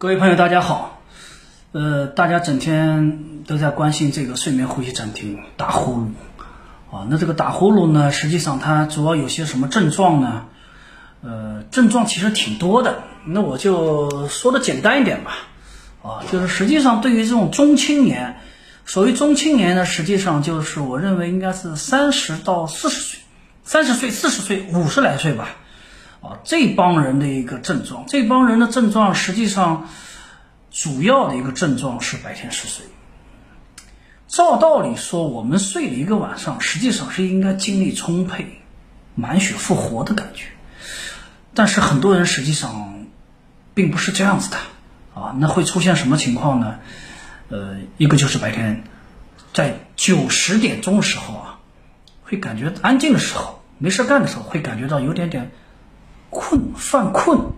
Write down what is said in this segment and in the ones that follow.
各位朋友，大家好。呃，大家整天都在关心这个睡眠呼吸暂停、打呼噜啊。那这个打呼噜呢，实际上它主要有些什么症状呢？呃，症状其实挺多的。那我就说的简单一点吧。啊，就是实际上对于这种中青年，所谓中青年呢，实际上就是我认为应该是三十到四十岁，三十岁、四十岁、五十来岁吧。啊，这帮人的一个症状，这帮人的症状实际上主要的一个症状是白天嗜睡。照道理说，我们睡了一个晚上，实际上是应该精力充沛、满血复活的感觉。但是很多人实际上并不是这样子的啊，那会出现什么情况呢？呃，一个就是白天在九十点钟时候啊，会感觉安静的时候，没事干的时候，会感觉到有点点。困犯困，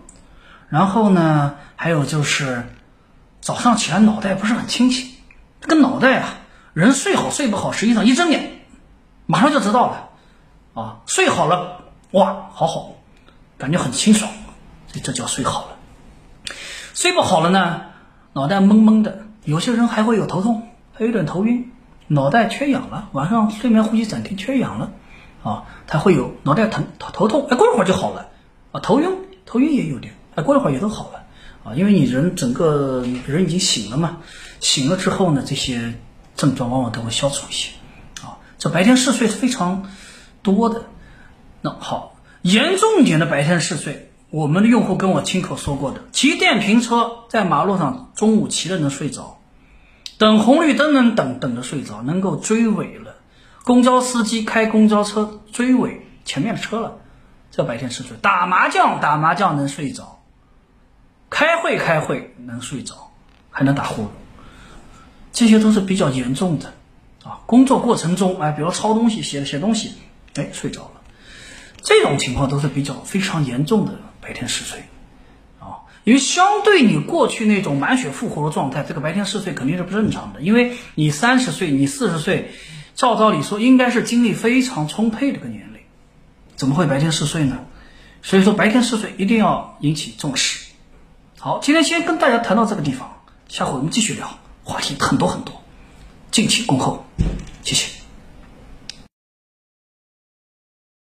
然后呢，还有就是早上起来脑袋不是很清醒。这个脑袋啊，人睡好睡不好，实际上一睁眼马上就知道了啊。睡好了，哇，好好，感觉很清爽，这这叫睡好了。睡不好了呢，脑袋懵懵的，有些人还会有头痛，还有点头晕，脑袋缺氧了，晚上睡眠呼吸暂停缺氧了啊，他会有脑袋疼头痛，哎，过一会儿就好了。啊，头晕，头晕也有点，哎，过一会儿也都好了，啊，因为你人整个人已经醒了嘛，醒了之后呢，这些症状往往都会消除一些，啊，这白天嗜睡是非常多的。那好，严重一点的白天嗜睡，我们的用户跟我亲口说过的，骑电瓶车在马路上中午骑了能睡着，等红绿灯能等等着睡着，能够追尾了，公交司机开公交车追尾前面的车了。这白天嗜睡，打麻将打麻将能睡着，开会开会能睡着，还能打呼噜，这些都是比较严重的啊。工作过程中，哎，比如抄东西、写写东西，哎，睡着了，这种情况都是比较非常严重的白天嗜睡啊。因为相对你过去那种满血复活的状态，这个白天嗜睡肯定是不正常的。因为你三十岁，你四十岁，照道理说应该是精力非常充沛的个年龄。怎么会白天嗜睡呢？所以说白天嗜睡一定要引起重视。好，今天先跟大家谈到这个地方，下回我们继续聊，话题很多很多，敬请恭候，谢谢。